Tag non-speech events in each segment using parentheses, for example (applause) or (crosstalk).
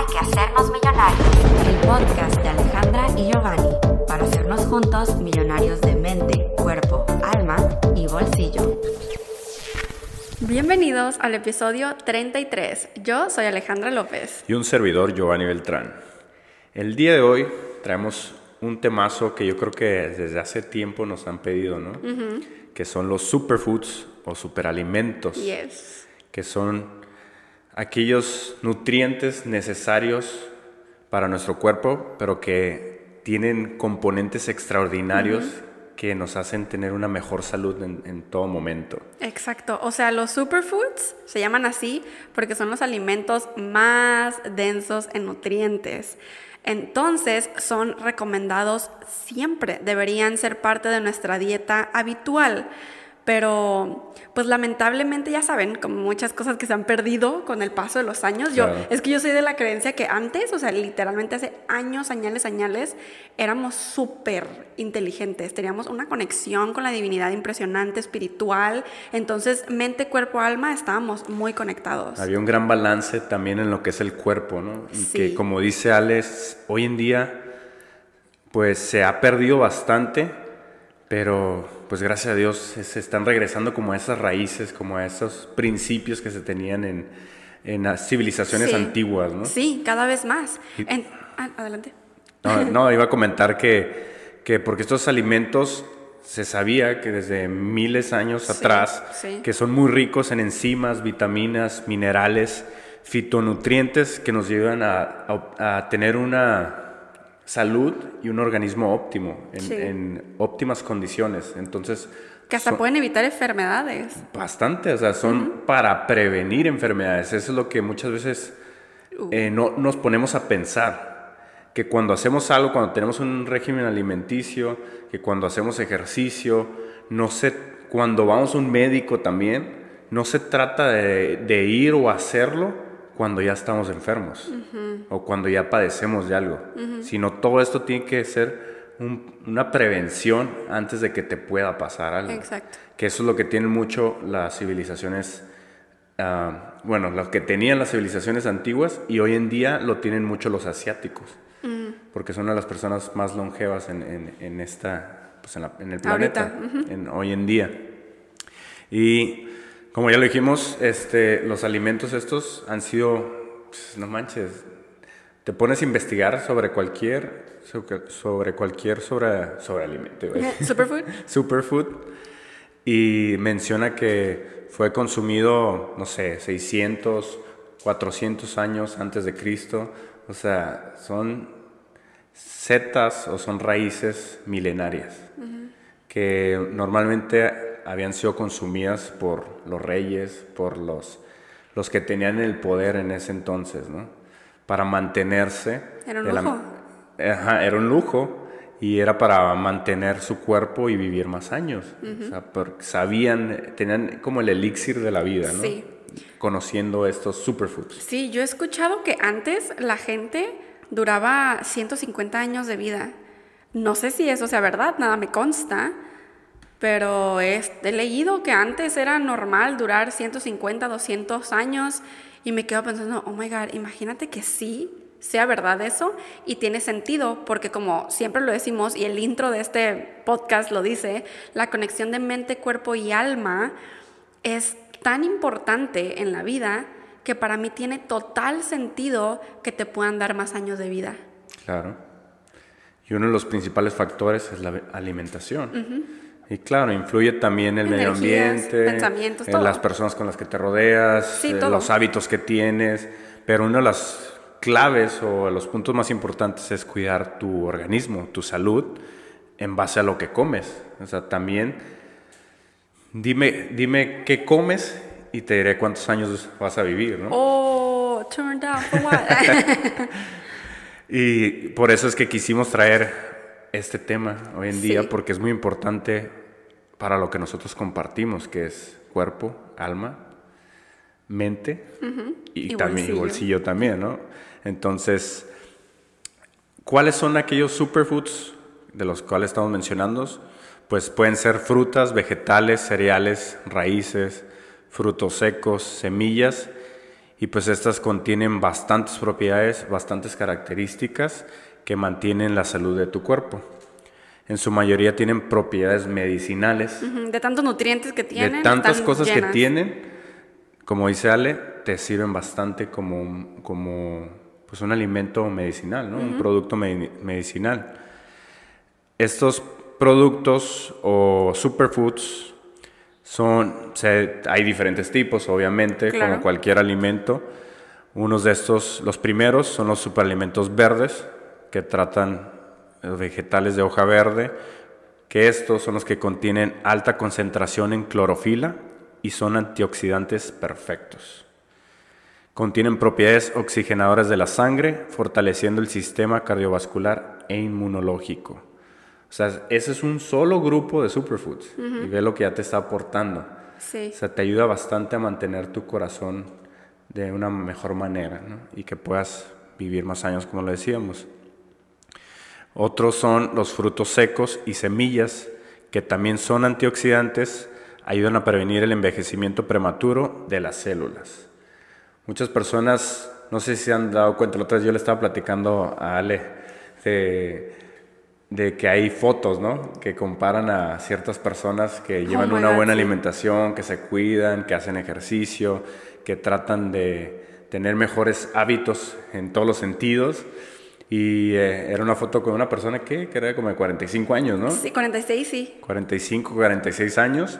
Hay que hacernos millonarios. El podcast de Alejandra y Giovanni para hacernos juntos millonarios de mente, cuerpo, alma y bolsillo. Bienvenidos al episodio 33. Yo soy Alejandra López. Y un servidor, Giovanni Beltrán. El día de hoy traemos un temazo que yo creo que desde hace tiempo nos han pedido, ¿no? Que son los superfoods o superalimentos. Yes. Que son aquellos nutrientes necesarios para nuestro cuerpo, pero que tienen componentes extraordinarios que nos hacen tener una mejor salud en, en todo momento. Exacto. O sea, los superfoods se llaman así porque son los alimentos más densos en nutrientes. Entonces, son recomendados siempre, deberían ser parte de nuestra dieta habitual. Pero, pues lamentablemente ya saben, como muchas cosas que se han perdido con el paso de los años. Yo, Claro. es que yo soy de la creencia que antes, o sea, literalmente hace años, añales, añales, éramos súper inteligentes. Teníamos una conexión con la divinidad impresionante, espiritual. Entonces, mente, cuerpo, alma, estábamos muy conectados. Había un gran balance también en lo que es el cuerpo, ¿no? Y Sí. que como dice Alex, hoy en día pues se ha perdido bastante, pero pues gracias a Dios se están regresando como a esas raíces, como a esos principios que se tenían en, en las civilizaciones Sí. antiguas, ¿no? Sí, cada vez más. En- ah, adelante. No, no, iba a comentar que, que porque estos alimentos se sabía que desde miles de años Sí, atrás, sí. que son muy ricos en enzimas, vitaminas, minerales, fitonutrientes que nos llevan a, a- a tener una salud y un organismo óptimo, en, Sí. en óptimas condiciones. Entonces, Que hasta son- pueden evitar enfermedades. Bastante, o sea, son para prevenir enfermedades. Eso es lo que muchas veces eh, no nos ponemos a pensar. Que cuando hacemos algo, cuando tenemos un régimen alimenticio, que cuando hacemos ejercicio, no se, cuando vamos a un médico también, no se trata de, de ir o hacerlo cuando ya estamos enfermos o cuando ya padecemos de algo, sino todo esto tiene que ser un- una prevención antes de que te pueda pasar algo. Exacto. Que eso es lo que tienen mucho las civilizaciones, ah, bueno, lo que tenían las civilizaciones antiguas y hoy en día lo tienen mucho los asiáticos, porque son una de las personas más longevas en, en- en esta, pues en, la- en el planeta, en- hoy en día. Y como ya lo dijimos, este, los alimentos estos han sido, pues, no manches, te pones a investigar sobre cualquier, sobre, cualquier sobre, sobre alimento. (laughs) Superfood. superfood y menciona que fue consumido, no sé, 600, 400 años antes de Cristo. O sea, son setas o son raíces milenarias que normalmente habían sido consumidas por los reyes, por los, los que tenían el poder en ese entonces, ¿no? Para mantenerse. Era un la- lujo. Ajá, era un lujo y era para mantener su cuerpo y vivir más años. O sea, porque sabían, tenían como el elixir de la vida, ¿no? Sí. Conociendo estos superfoods. Sí, yo he escuchado que antes la gente duraba 150 años de vida. No sé si eso sea verdad, nada me consta, pero es- he leído que antes era normal durar 150, 200 años y me quedo pensando, oh my god, imagínate que sí sea verdad eso y tiene sentido porque como siempre lo decimos y el intro de este podcast lo dice, la conexión de mente, cuerpo y alma es tan importante en la vida que para mí tiene total sentido que te puedan dar más años de vida. Claro. Y uno de los principales factores es la alimentación. Y claro, influye también el medio ambiente, pensamientos, todo. las personas con las que te rodeas, Sí, eh, los hábitos que tienes. Pero una de las claves o los puntos más importantes es cuidar tu organismo, tu salud, en base a lo que comes. O sea, también dime, dime qué comes y te diré cuántos años vas a vivir, ¿no? Oh, turn down for what? (laughs) Y por eso es que quisimos traer este tema hoy en día, Sí. porque es muy importante para lo que nosotros compartimos, que es cuerpo, alma, mente y, Y también y bolsillo. bolsillo también, ¿no? Entonces, ¿cuáles son aquellos superfoods de los cuales estamos mencionando? Pues pueden ser frutas, vegetales, cereales, raíces, frutos secos, semillas Y pues estas contienen bastantes propiedades, bastantes características que mantienen la salud de tu cuerpo. En su mayoría tienen propiedades medicinales. De tantos nutrientes que tienen. De tantas cosas que tienen, como dice Ale, te sirven bastante como, un, como pues un alimento medicinal, ¿no? un producto medicinal. Estos productos o superfoods son, hay diferentes tipos, obviamente, como cualquier alimento. Unos de estos, los primeros, son los superalimentos verdes, que tratan vegetales de hoja verde, que estos son los que contienen alta concentración en clorofila y son antioxidantes perfectos. Contienen propiedades oxigenadoras de la sangre, fortaleciendo el sistema cardiovascular e inmunológico. O sea, ese es un solo grupo de superfoods y ve lo que ya te está aportando. Sí. O sea, te ayuda bastante a mantener tu corazón de una mejor manera y que puedas vivir más años, como lo decíamos. Otros son los frutos secos y semillas, que también son antioxidantes, ayudan a prevenir el envejecimiento prematuro de las células. Muchas personas, no sé si se han dado cuenta, la otra vez yo le estaba platicando a Ale de, que hay fotos, ¿no? Que comparan a ciertas personas que llevan oh una buena alimentación, que se cuidan, que hacen ejercicio, que tratan de tener mejores hábitos en todos los sentidos y eh, era una foto con una persona que, que era como de 45 años, ¿no? Sí, 46, sí. 45, 46 años.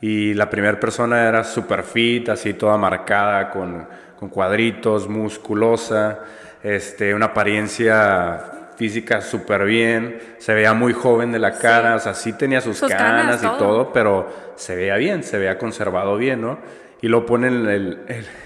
Y la primera persona era super fit, así toda marcada, con, con cuadritos, musculosa, este, una apariencia física súper bien, se veía muy joven de la cara, o sea, sí tenía sus, canas, y todo. pero se veía bien, se veía conservado bien, ¿no? Y lo ponen el,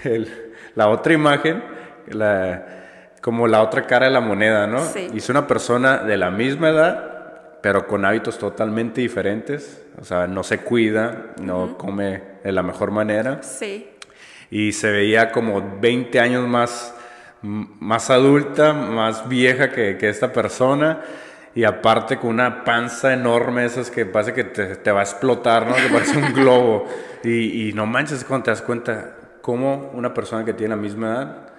el, la otra imagen, la, como la otra cara de la moneda, ¿no? Sí. Y es una persona de la misma edad, pero con hábitos totalmente diferentes. O sea, no se cuida, no come de la mejor manera. Sí. Y se veía como 20 años más, más adulta, más vieja que, que esta persona. Y aparte con una panza enorme, esas que parece que te, te va a explotar, ¿no? Que parece un (laughs) globo. Y, y no manches cuando te das cuenta cómo una persona que tiene la misma edad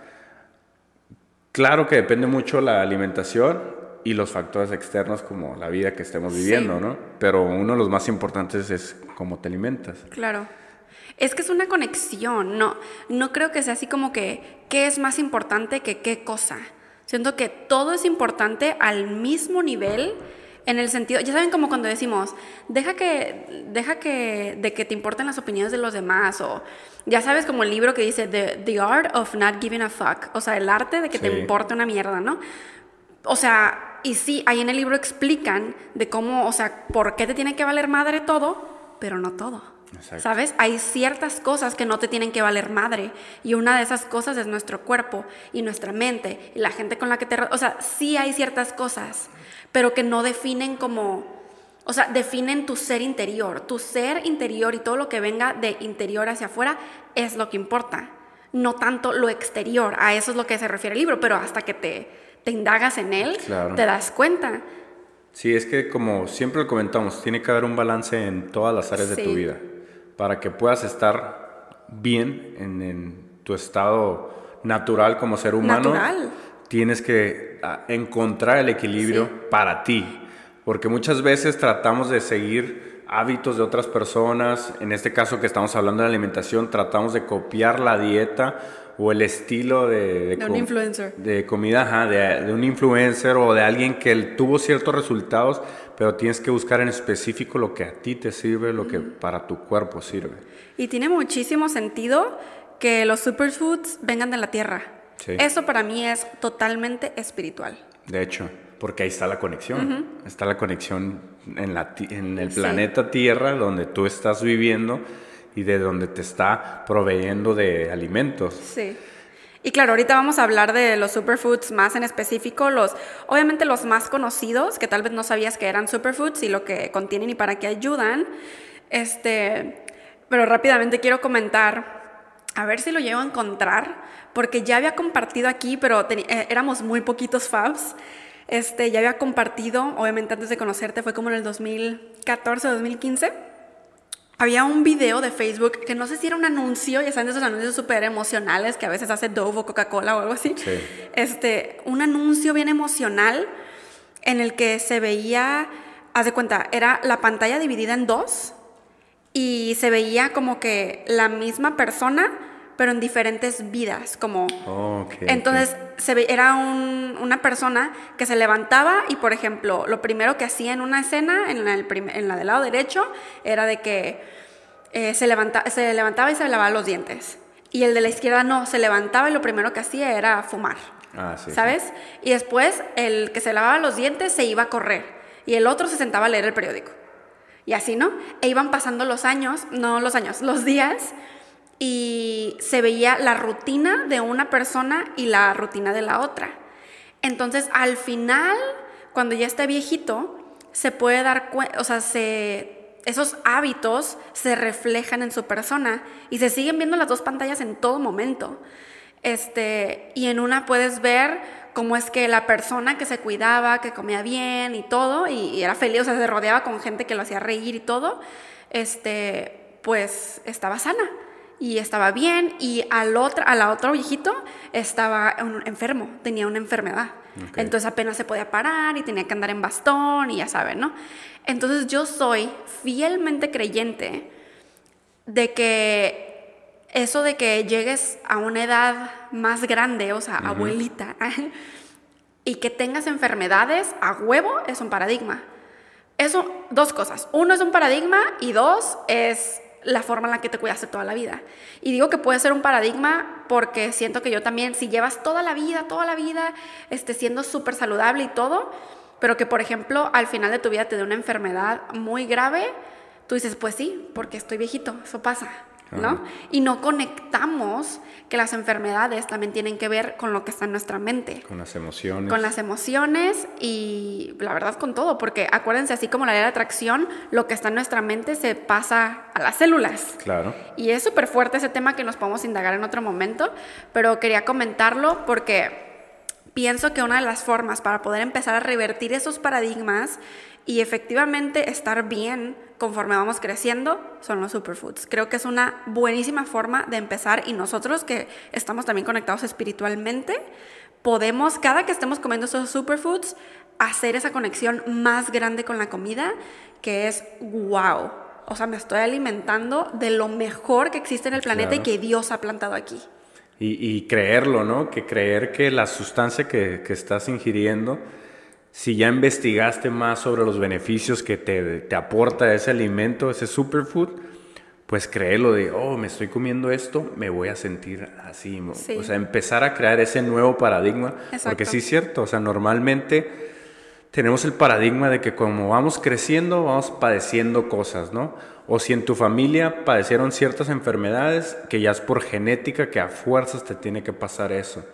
Claro que depende mucho la alimentación y los factores externos como la vida que estemos viviendo, ¿no? Pero uno de los más importantes es cómo te alimentas. Claro. Es que es una conexión, no, no creo que sea así como que qué es más importante que qué cosa. Siento que todo es importante al mismo nivel en el sentido, ya saben como cuando decimos, deja que, deja que, de que te importen las opiniones de los demás, o ya sabes como el libro que dice, The, Art of Not Giving a Fuck, o sea, el arte de que te importe una mierda, ¿no? O sea, y sí, ahí en el libro explican de cómo, o sea, por qué te tiene que valer madre todo, pero no todo. ¿Sabes? Hay ciertas cosas que no te tienen que valer madre y una de esas cosas es nuestro cuerpo y nuestra mente y la gente con la que te... O sea, sí hay ciertas cosas pero que no definen como, o sea, definen tu ser interior. Tu ser interior y todo lo que venga de interior hacia afuera es lo que importa, no tanto lo exterior. A eso es lo que se refiere el libro, pero hasta que te, te indagas en él, te das cuenta. Sí, es que como siempre lo comentamos, tiene que haber un balance en todas las áreas de tu vida para que puedas estar bien en, en tu estado natural como ser humano. Natural tienes que ah, encontrar el equilibrio para ti, porque muchas veces tratamos de seguir hábitos de otras personas, en este caso que estamos hablando de alimentación, tratamos de copiar la dieta o el estilo de, de, un influencer. de comida, de, un influencer o de alguien que tuvo ciertos resultados, pero tienes que buscar en específico lo que a ti te sirve, lo que para tu cuerpo sirve. Y tiene muchísimo sentido que los superfoods vengan de la tierra. Eso para mí es totalmente espiritual. De hecho, porque ahí está la conexión. Está la conexión en, la, en el planeta Tierra donde tú estás viviendo y de donde te está proveyendo de alimentos. Sí. Y claro, ahorita vamos a hablar de los superfoods más en específico, los obviamente los más conocidos, que tal vez no sabías que eran superfoods y lo que contienen y para qué ayudan. Este, pero rápidamente quiero comentar a ver si lo llego a encontrar, porque ya había compartido aquí, pero eh, éramos muy poquitos fabs. Este, ya había compartido, obviamente antes de conocerte, fue como en el 2014 o 2015. había un video de Facebook que no sé si era un anuncio, ya saben esos anuncios súper emocionales que a veces hace Dove o Coca-Cola o algo así. Sí. Este, un anuncio bien emocional en el que se veía, haz de cuenta, era la pantalla dividida en dos y se veía como que la misma persona, pero en diferentes vidas, como... Oh, ok, ok. Entonces, se ve, era un- una persona que se levantaba y, por ejemplo, lo primero que hacía en una escena, en el prim- en la del lado derecho, era de que eh, se, levanta, se levantaba y se lavaba los dientes. Y el de la izquierda no, se levantaba y lo primero que hacía era fumar. Ah, sí, sí. ¿Sabes? Y después el que se lavaba los dientes se iba a correr y el otro se sentaba a leer el periódico. Y así, ¿no? E iban pasando los años, no los años, los días y se veía la rutina de una persona y la rutina de la otra. Entonces, al final, cuando ya esté viejito, se puede dar cuenta, o sea, se, esos hábitos se reflejan en su persona y se siguen viendo las dos pantallas en todo momento. Este, y en una puedes ver cómo es que la persona que se cuidaba, que comía bien y todo, y, y era feliz, o sea, se rodeaba con gente que lo hacía reír y todo, este, pues estaba sana y estaba bien, y al otro, a la otro viejito estaba un- enfermo, tenía una enfermedad. Entonces apenas se podía parar y tenía que andar en bastón y ya saben, ¿no? Entonces yo soy fielmente creyente de que eso de que llegues a una edad más grande, o sea, abuelita, (laughs) y que tengas enfermedades a huevo es un paradigma. Eso, dos cosas. Uno es un paradigma y dos es la forma en la que te cuidaste toda la vida. Y digo que puede ser un paradigma porque siento que yo también, si llevas toda la vida, toda la vida, este, siendo súper saludable y todo, pero que por ejemplo al final de tu vida te dé una enfermedad muy grave, tú dices, pues sí, porque estoy viejito, eso pasa, Y no conectamos que las enfermedades también tienen que ver con lo que está en nuestra mente Con las emociones. con las emociones y la verdad con todo, porque acuérdense, así como la ley de atracción, lo que está en nuestra mente se pasa a las células. Claro. Y es súper fuerte ese tema que nos podemos indagar en otro momento, pero quería comentarlo porque pienso que una de las formas para poder empezar a revertir esos paradigmas y efectivamente estar bien conforme vamos creciendo son los superfoods. Creo que es una buenísima forma de empezar y nosotros que estamos también conectados espiritualmente, podemos, cada que estemos comiendo esos superfoods, hacer esa conexión más grande con la comida, que es wow. O sea, me estoy alimentando de lo mejor que existe en el planeta Claro. y que Dios ha plantado aquí. Y, y creerlo, ¿no? Que creer que la sustancia que, que estás ingiriendo, si ya investigaste más sobre los beneficios que te, te aporta ese alimento, ese superfood, pues creerlo de, oh, me estoy comiendo esto, me voy a sentir así. Sí. O sea, empezar a crear ese nuevo paradigma. Exacto. Porque sí es cierto, o sea, normalmente tenemos el paradigma de que como vamos creciendo, vamos padeciendo cosas, ¿no? O si en tu familia padecieron ciertas enfermedades, que ya es por genética, que a fuerzas te tiene que pasar eso.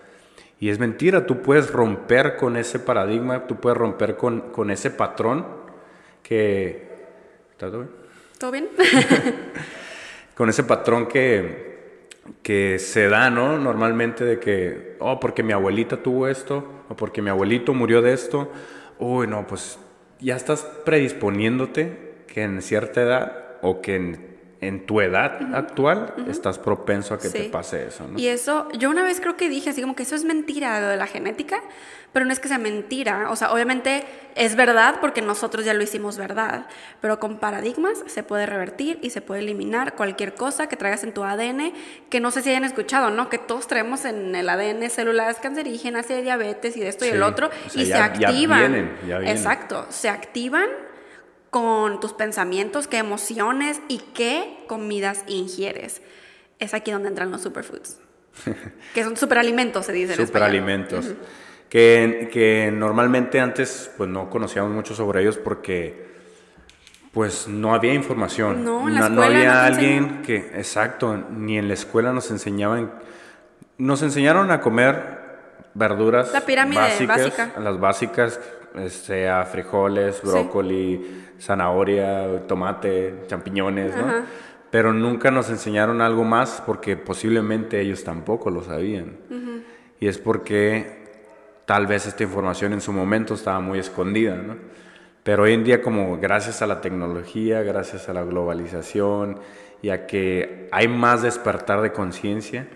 Y es mentira, tú puedes romper con ese paradigma, tú puedes romper con, con ese patrón que... ¿Está todo bien? ¿Todo bien? (laughs) con ese patrón que, que se da, ¿no? Normalmente de que, oh, porque mi abuelita tuvo esto, o porque mi abuelito murió de esto. Uy, no, pues ya estás predisponiéndote que en cierta edad o que en, en tu edad actual estás propenso a que te pase eso, ¿no? Y eso, yo una vez creo que dije así como que eso es mentira, lo de la genética, pero no es que sea mentira. O sea, obviamente es verdad porque nosotros ya lo hicimos verdad, pero con paradigmas se puede revertir y se puede eliminar cualquier cosa que traigas en tu ADN, que no sé si hayan escuchado, ¿no? Que todos traemos en el ADN células cancerígenas y de diabetes y de esto y el otro, o sea, y ya- se ya activan. vienen, ya vienen. Exacto, se activan con tus pensamientos, qué emociones y qué comidas ingieres. Es aquí donde entran los superfoods. (laughs) que son superalimentos, se dice en. Superalimentos. que, que normalmente antes pues no conocíamos mucho sobre ellos porque pues no había información. No, en la escuela había no te alguien que, exacto, ni en la escuela nos enseñaban, nos enseñaron a comer verduras La pirámide básicas, básica. las básicas, sea frijoles, brócoli, zanahoria, tomate, champiñones, ¿no? Ajá. Pero nunca nos enseñaron algo más porque posiblemente ellos tampoco lo sabían. Y es porque tal vez esta información en su momento estaba muy escondida, ¿no? Pero hoy en día, como gracias a la tecnología, gracias a la globalización y a que hay más despertar de conciencia,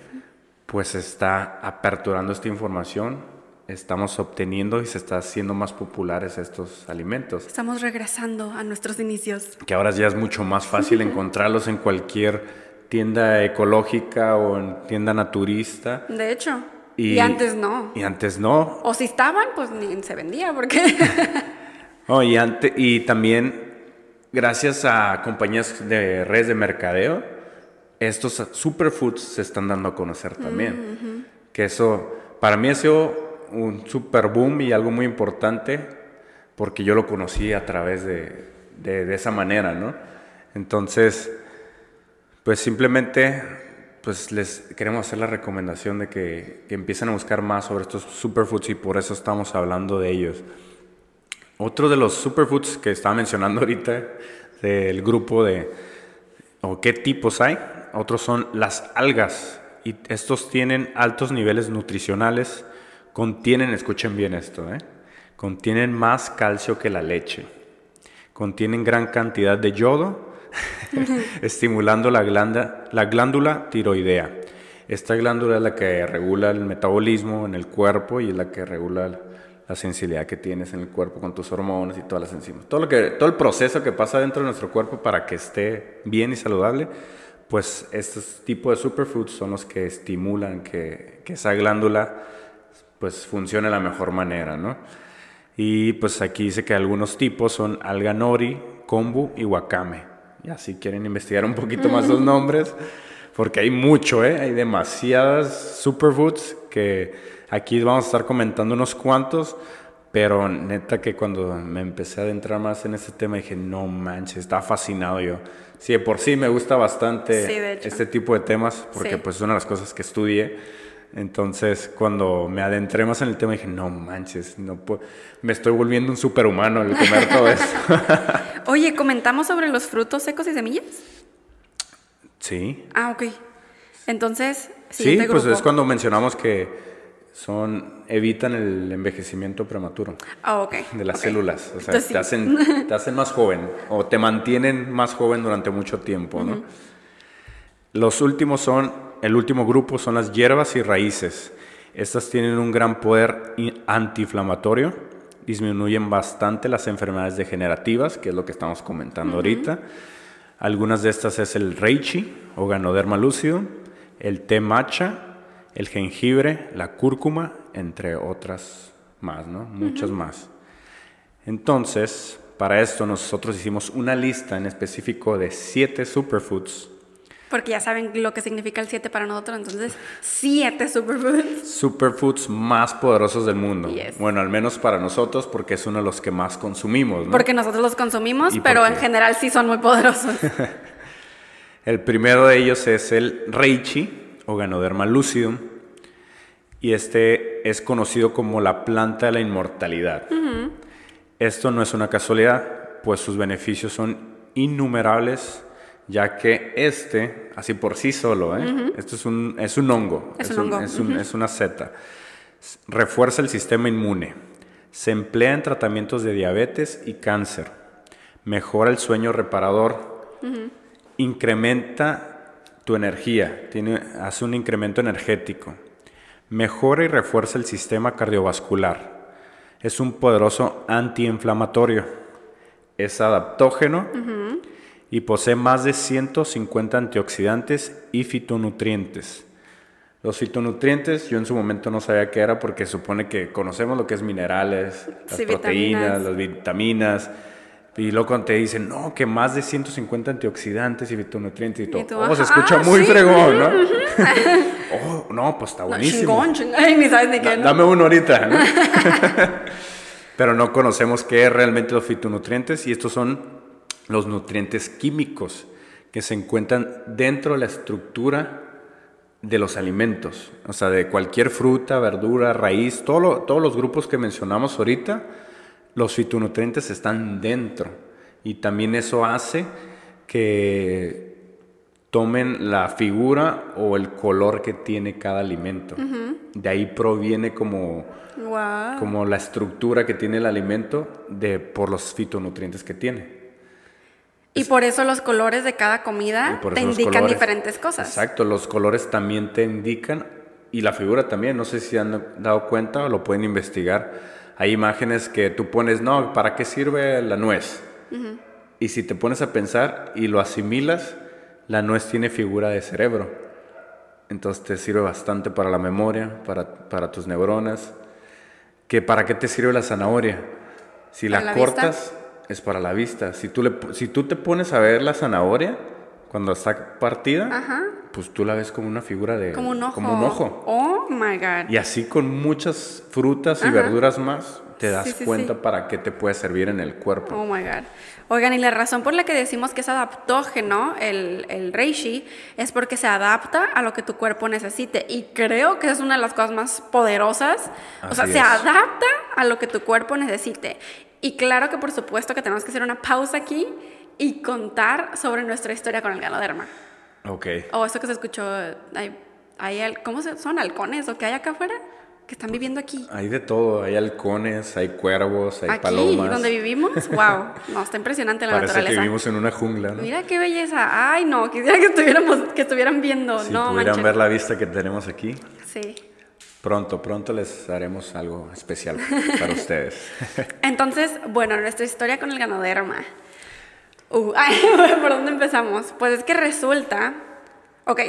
pues está aperturando esta información, estamos obteniendo y se está haciendo más populares estos alimentos. Estamos regresando a nuestros inicios. Que ahora ya es mucho más fácil (laughs) encontrarlos en cualquier tienda ecológica o en tienda naturista. De hecho. Y, antes no. Y antes no. O si estaban, pues ni se vendía, porque... (laughs) oh, y, y también, gracias a compañías de redes de mercadeo, estos superfoods se están dando a conocer también. Que eso, para mí ha sido un super boom y algo muy importante, porque yo lo conocí a través de, de, esa manera, ¿no? Entonces, pues simplemente pues les queremos hacer la recomendación de que, empiecen a buscar más sobre estos superfoods y por eso estamos hablando de ellos. Otro de los superfoods que estaba mencionando (laughs) ahorita del grupo de o qué tipos hay, otros son las algas y estos tienen altos niveles nutricionales, contienen, escuchen bien esto, ¿eh? contienen más calcio que la leche, contienen gran cantidad de yodo, (laughs) estimulando la, la glándula tiroidea. Esta glándula es la que regula el metabolismo en el cuerpo y es la que regula la sensibilidad que tienes en el cuerpo con tus hormonas y todas las enzimas. Todo, lo que, todo el proceso que pasa dentro de nuestro cuerpo para que esté bien y saludable, pues estos tipos de superfoods son los que estimulan que, que esa glándula pues funcione de la mejor manera, ¿no? Y pues aquí dice que algunos tipos son alga nori, kombu y wakame. Ya si quieren investigar un poquito más los (laughs) nombres, porque hay mucho, ¿eh? hay demasiadas superfoods que aquí vamos a estar comentando unos cuantos, pero neta que cuando me empecé a adentrar más en este tema dije, no manches, estaba fascinado yo. Sí, de por sí me gusta bastante este tipo de temas, porque pues es una de las cosas que estudié. Entonces, cuando me adentré más en el tema, dije, no manches, no me estoy volviendo un superhumano al comer todo eso. (laughs) Oye, ¿comentamos sobre los frutos secos y semillas? Sí. Ah, ok. Entonces, sí, pues es cuando mencionamos que son evitan el envejecimiento prematuro ah, ok. de las células. O sea, te, hacen, (laughs) te hacen más joven o te mantienen más joven durante mucho tiempo, ¿no? Los últimos son el último grupo son las hierbas y raíces. Estas tienen un gran poder antiinflamatorio, disminuyen bastante las enfermedades degenerativas, que es lo que estamos comentando ahorita. Algunas de estas es el reishi o ganoderma lúcido, el té matcha, el jengibre, la cúrcuma, entre otras más, ¿no? Muchas más. Entonces, para esto nosotros hicimos una lista en específico de siete superfoods porque ya saben lo que significa el 7 para nosotros, entonces 7 superfoods. Superfoods más poderosos del mundo. Bueno, al menos para nosotros, porque es uno de los que más consumimos. Porque nosotros los consumimos, pero en general sí son muy poderosos. (laughs) el primero de ellos es el Reichi, o Ganoderma lucidum, y este es conocido como la planta de la inmortalidad. Esto no es una casualidad, pues sus beneficios son innumerables ya que este, así por sí solo, ¿eh? esto es un, es un hongo, es, es, una seta, refuerza el sistema inmune, se emplea en tratamientos de diabetes y cáncer, mejora el sueño reparador, incrementa tu energía, tiene, hace un incremento energético, mejora y refuerza el sistema cardiovascular, es un poderoso antiinflamatorio, es adaptógeno, y posee más de 150 antioxidantes y fitonutrientes. Los fitonutrientes yo en su momento no sabía qué era porque supone que conocemos lo que es minerales, las proteínas, las vitaminas. Y luego te dicen, no, que más de 150 antioxidantes y fitonutrientes y todo. ¿Y oh, se escucha ah, muy fregón, ¿no? (laughs) oh, no, pues está buenísimo. Dame uno ahorita, (laughs) (laughs) Pero no conocemos qué es realmente los fitonutrientes y estos son los nutrientes químicos que se encuentran dentro de la estructura de los alimentos, o sea, de cualquier fruta, verdura, raíz, todos los grupos que mencionamos ahorita, los fitonutrientes están dentro y también eso hace que tomen la figura o el color que tiene cada alimento. de ahí proviene como, Wow. como la estructura que tiene el alimento de, por los fitonutrientes que tiene. Y por eso los colores de cada comida te indican colores- diferentes cosas. Exacto, los colores también te indican y la figura también, no sé si han dado cuenta o lo pueden investigar. Hay imágenes que tú pones, no, ¿para qué sirve la nuez? Y si te pones a pensar y lo asimilas, la nuez tiene figura de cerebro. Entonces te sirve bastante para la memoria, para, para tus neuronas. ¿Que ¿Para qué te sirve la zanahoria? Si la, ¿Para la vista? Es para la vista. Si tú, le, si tú te pones a ver la zanahoria, cuando está partida, Ajá. pues tú la ves como una figura de... Como un ojo. Como un ojo. Oh my God. Y así con muchas frutas y Ajá. verduras más, te das Sí, sí, cuenta sí. para qué te puede servir en el cuerpo. Oh my God. Oigan, y la razón por la que decimos que es adaptógeno el, el reishi es porque se adapta a lo que tu cuerpo necesite. Y creo que es una de las cosas más poderosas. o sea, Así se adapta a lo que tu cuerpo necesite. Y claro que por supuesto que tenemos que hacer una pausa aquí y contar sobre nuestra historia con el ganoderma. Ok. O eso que se escuchó, hay, hay ¿cómo se, son halcones o qué hay acá afuera? Que están viviendo aquí. Hay de todo, hay halcones, hay cuervos, hay Aquí, palomas. donde vivimos, wow, (laughs) no, está impresionante la Parece que naturaleza. vivimos en una jungla, ¿no? Mira qué belleza. Ay, no, quisiera que estuviéramos, que estuvieran viendo. si no, pudieran manchen. ver la vista que tenemos aquí, Sí. Pronto, pronto les haremos algo especial para ustedes. (laughs) Entonces, bueno, nuestra historia con el ganoderma. Uh, (laughs) ay, ¿por dónde empezamos? Pues es que resulta. Ok,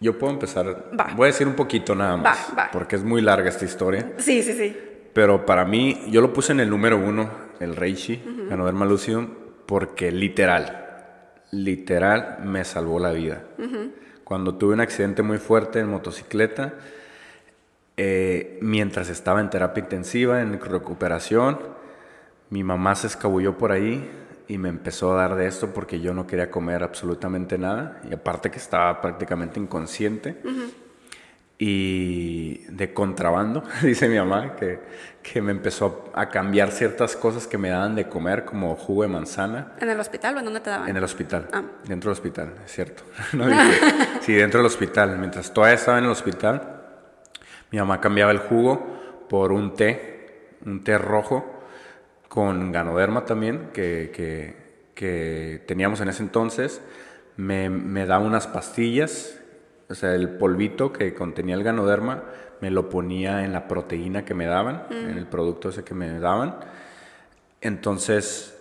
Yo puedo empezar, Va. voy a decir un poquito nada más, va. porque es muy larga esta historia. sí, sí, sí. Pero para mí, yo lo puse en el número uno, el Reishi, Ganoderma lucidum, porque literal, literal me salvó la vida. Cuando tuve un accidente muy fuerte en motocicleta, eh, mientras estaba en terapia intensiva, en recuperación, mi mamá se escabulló por ahí y me empezó a dar de esto porque yo no quería comer absolutamente nada. Y aparte que estaba prácticamente inconsciente. Y de contrabando, (laughs) dice mi mamá, que, que me empezó a cambiar ciertas cosas que me daban de comer, como jugo de manzana, ¿En el hospital o en dónde te daban? en el hospital. Ah. Dentro del hospital, es cierto. (laughs) No dije- sí, dentro del hospital. Mientras todavía estaba en el hospital, mi mamá cambiaba el jugo por un té, un té rojo con ganoderma también, que, que- que teníamos en ese entonces. Me, me da unas pastillas, o sea, el polvito que contenía el ganoderma, me lo ponía en la proteína que me daban, en el producto ese que me daban. Entonces,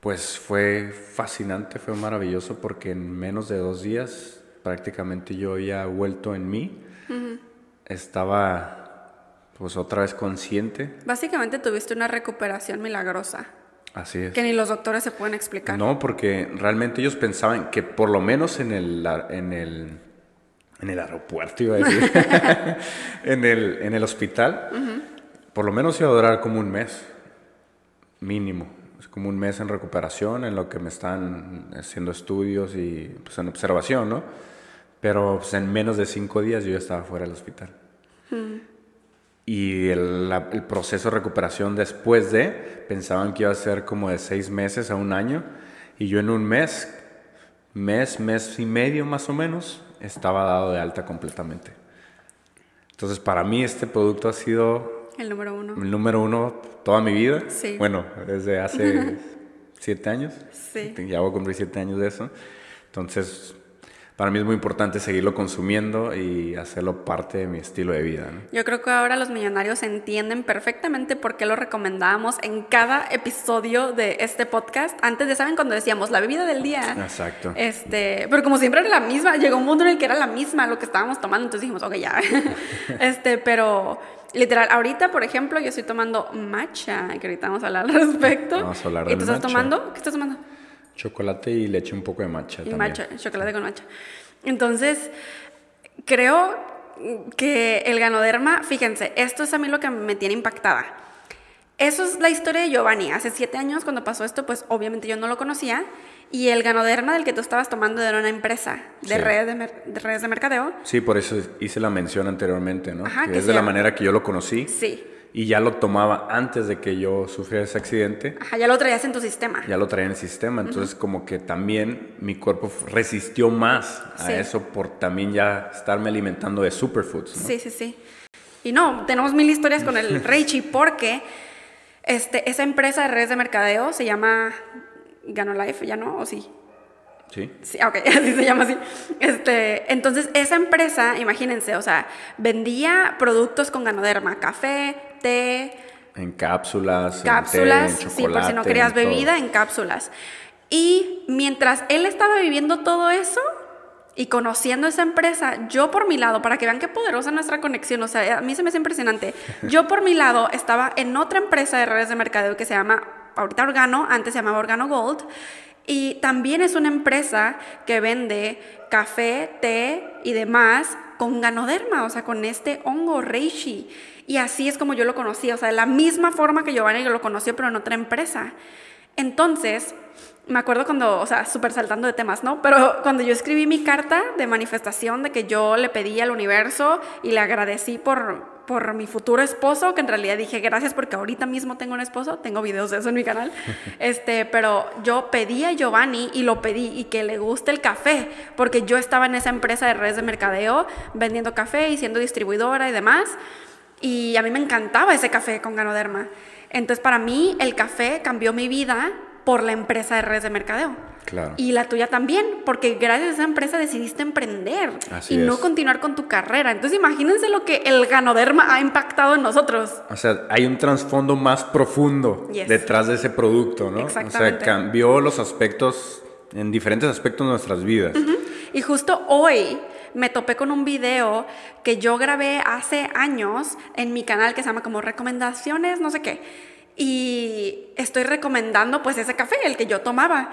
pues fue fascinante, fue maravilloso porque en menos de dos días prácticamente yo había vuelto en mí. Estaba pues otra vez consciente. Básicamente tuviste una recuperación milagrosa, Así es. que ni los doctores se pueden explicar. No, porque realmente ellos pensaban que por lo menos en el, en el, en el aeropuerto, iba a decir, (laughs) en, el, en el hospital, por lo menos iba a durar como un mes, mínimo. Es como un mes en recuperación, en lo que me están haciendo estudios y pues, en observación, ¿no? Pero pues, en menos de cinco días yo ya estaba fuera del hospital. Y el, la- el proceso de recuperación después de, pensaban que iba a ser como de seis meses a un año. Y yo en un mes, mes, mes y medio más o menos, estaba dado de alta completamente. Entonces para mí este producto ha sido El número uno. el número uno toda mi vida. Sí. Bueno, desde hace (laughs) siete años. Sí. Ya voy a cumplir siete años de eso. Entonces, para mí es muy importante seguirlo consumiendo y hacerlo parte de mi estilo de vida. ¿no? Yo creo que ahora los millonarios entienden perfectamente por qué lo recomendábamos en cada episodio de este podcast. Antes de, ¿saben? Cuando decíamos la bebida del día. Exacto. Este, pero como siempre era la misma, llegó un mundo en el que era la misma lo que estábamos tomando, entonces dijimos, ok, ya. (laughs) este, pero literal, ahorita, por ejemplo, yo estoy tomando matcha, que ahorita vamos a hablar al respecto. Vamos a hablar ¿Y del tú estás matcha. tomando? ¿Qué estás tomando? Chocolate y le eché un poco de matcha Y también. matcha, chocolate con matcha. Entonces, creo que el ganoderma, fíjense, esto es a mí lo que me tiene impactada. Eso es la historia de Giovanni. Hace siete años, cuando pasó esto, pues obviamente yo no lo conocía. Y el ganoderma del que tú estabas tomando era una empresa de, Sí. redes, de, mer- de redes de mercadeo. Sí, por eso hice la mención anteriormente, ¿no? Ajá, Que que es se de la manera que yo lo conocí. Sí. Y ya lo tomaba antes de que yo sufriera ese accidente. Ajá, ya lo traías en tu sistema. Ya lo traía en el sistema, entonces como que también mi cuerpo resistió más a Sí. eso por también ya estarme alimentando de superfoods. ¿no? Sí, sí, sí. Y no, tenemos mil historias con el (laughs) Reichi porque este, esa empresa de redes de mercadeo se llama Ganolife, ¿ya no? ¿O sí? Sí. Sí, ok, (laughs) así se llama así. Este, entonces, esa empresa, imagínense, o sea, vendía productos con ganoderma, café, té, En cápsulas, en té, cápsulas, en sí, por si no querías en todo. bebida, en cápsulas. Y mientras él estaba viviendo todo eso y conociendo esa empresa, yo por mi lado, para que vean qué poderosa nuestra conexión, o sea, a mí se me hace impresionante, (laughs) yo por mi lado estaba en otra empresa de redes de mercadeo que se llama, ahorita Organo, antes se llamaba Organo Gold, y también es una empresa que vende café, té y demás con ganoderma, o sea, con este hongo reishi. Y así es como yo lo conocí, o sea, de la misma forma que Giovanni lo conoció, pero en otra empresa. Entonces, me acuerdo cuando, o sea, súper saltando de temas, ¿no? Pero cuando yo escribí mi carta de manifestación de que yo le pedí al universo y le agradecí por, por mi futuro esposo, que en realidad dije gracias porque ahorita mismo tengo un esposo, tengo videos de eso en mi canal, (laughs) este, pero yo pedí a Giovanni y lo pedí y que le guste el café, porque yo estaba en esa empresa de redes de mercadeo vendiendo café y siendo distribuidora y demás, y a mí me encantaba ese café con ganoderma. Entonces, para mí, el café cambió mi vida por la empresa de redes de mercadeo. Claro. Y la tuya también, porque gracias a esa empresa decidiste emprender Así y no continuar con tu carrera. Entonces, imagínense lo que el ganoderma ha impactado en nosotros. O sea, hay un trasfondo más profundo Yes. detrás de ese producto, ¿no? O sea, Exactamente. cambió los aspectos, en diferentes aspectos de nuestras vidas. Y justo hoy me topé con un video que yo grabé hace años en mi canal que se llama como recomendaciones, no sé qué. Y estoy recomendando pues ese café, el que yo tomaba.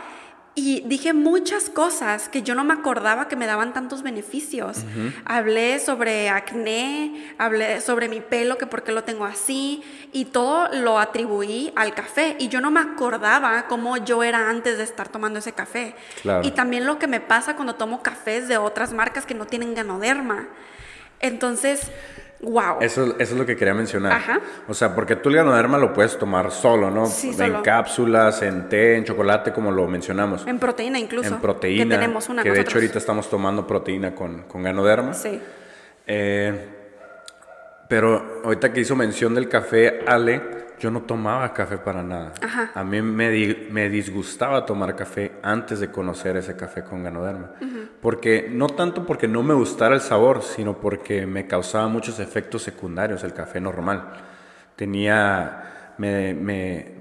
Y dije muchas cosas que yo no me acordaba que me daban tantos beneficios. Hablé sobre acné, hablé sobre mi pelo, que por qué lo tengo así, y todo lo atribuí al café. Y yo no me acordaba cómo yo era antes de estar tomando ese café. Claro. Y también lo que me pasa cuando tomo cafés de otras marcas que no tienen ganoderma. Entonces, wow. Eso, eso es lo que quería mencionar. Ajá. O sea, porque tú el ganoderma lo puedes tomar solo, ¿no? Sí, en solo. cápsulas, en té, en chocolate, como lo mencionamos. En proteína incluso. en proteína. Que tenemos una que de hecho ahorita estamos tomando proteína con, con ganoderma. Sí. Eh, pero ahorita que hizo mención del café, Ale, yo no tomaba café para nada. Ajá. A mí me, di- me disgustaba tomar café antes de conocer ese café con ganoderma. Porque, no tanto porque no me gustara el sabor, sino porque me causaba muchos efectos secundarios el café normal. Tenía, me, me,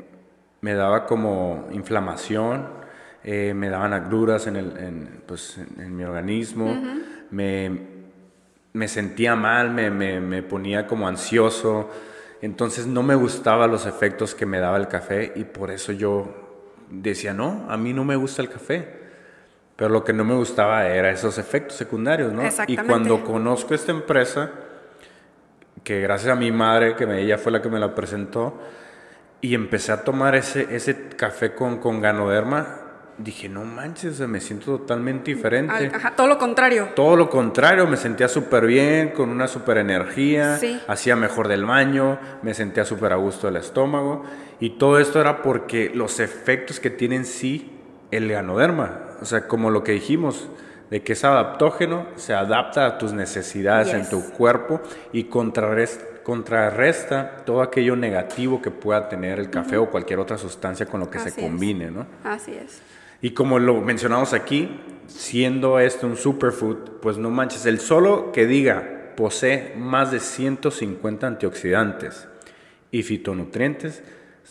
me daba como inflamación, eh, me daban agruras en, el, en, pues, en, en mi organismo, me, me sentía mal, me, me, me ponía como ansioso, entonces no me gustaban los efectos que me daba el café y por eso yo decía, no, a mí no me gusta el café. Pero lo que no me gustaba era esos efectos secundarios, ¿no? Y cuando conozco esta empresa, que gracias a mi madre, que me- ella fue la que me la presentó, y empecé a tomar ese, ese café con, con ganoderma, dije, no manches, me siento totalmente diferente. Ajá, todo lo contrario. Todo lo contrario, me sentía súper bien, con una súper energía, Sí. hacía mejor del baño, me sentía súper a gusto del estómago. Y todo esto era porque los efectos que tiene en sí el ganoderma, o sea, como lo que dijimos, de que es adaptógeno, se adapta a tus necesidades en Yes. tu cuerpo y contrarresta, contrarresta todo aquello negativo que pueda tener el café o cualquier otra sustancia con lo que Así se es. combine, ¿no? Así es. Y como lo mencionamos aquí, siendo este un superfood, pues no manches, el solo que diga posee más de 150 antioxidantes y fitonutrientes,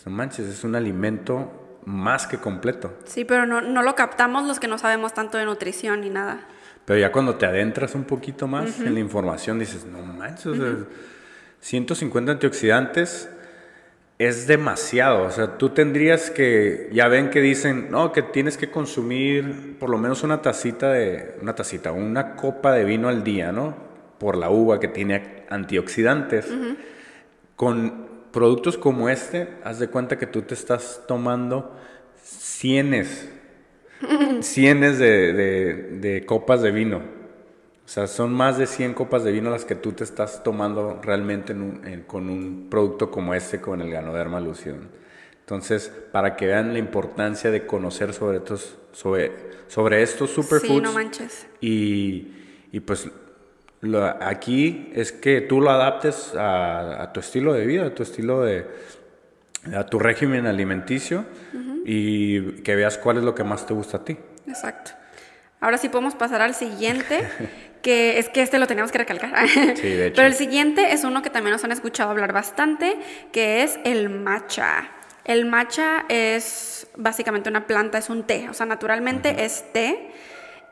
no manches, es un alimento más que completo. Sí, pero no, no lo captamos los que no sabemos tanto de nutrición ni nada. Pero ya cuando te adentras un poquito más en la información, dices, no manches, o sea, 150 antioxidantes es demasiado. O sea, tú tendrías que, ya ven que dicen, no, que tienes que consumir por lo menos una tacita de, una tacita, una copa de vino al día, ¿no? Por la uva que tiene antioxidantes. Con productos como este, haz de cuenta que tú te estás tomando cienes, (laughs) cienes de, de- de copas de vino. O sea, son más de 100 copas de vino las que tú te estás tomando realmente con un producto como este, con el Ganoderma Lucidum. Entonces, para que vean la importancia de conocer sobre estos, sobre, sobre estos superfoods. Sí, no manches. Y, y pues lo, aquí es que tú lo adaptes a, tu estilo de vida, a tu estilo de, a tu régimen alimenticio y que veas cuál es lo que más te gusta a ti. Exacto. Ahora sí podemos pasar al siguiente, (laughs) que es que este lo teníamos que recalcar. Sí, de (laughs) hecho. Pero el siguiente es uno que también nos han escuchado hablar bastante, que es el matcha. El matcha es básicamente una planta, es un té, o sea, naturalmente es té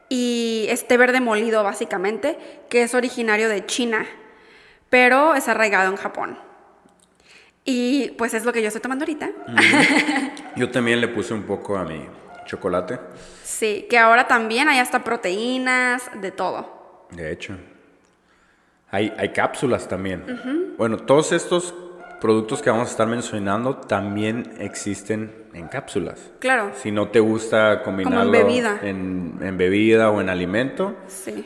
y es té verde molido básicamente, que es originario de China, pero es arraigado en Japón. Y pues es lo que yo estoy tomando ahorita. (laughs) Yo también le puse un poco a mi chocolate. Sí, que ahora también hay hasta proteínas, de todo. De hecho. Hay, hay cápsulas también. Bueno, todos estos productos que vamos a estar mencionando también existen en cápsulas. Claro. Si no te gusta combinarlo en bebida. En, bebida o en alimento,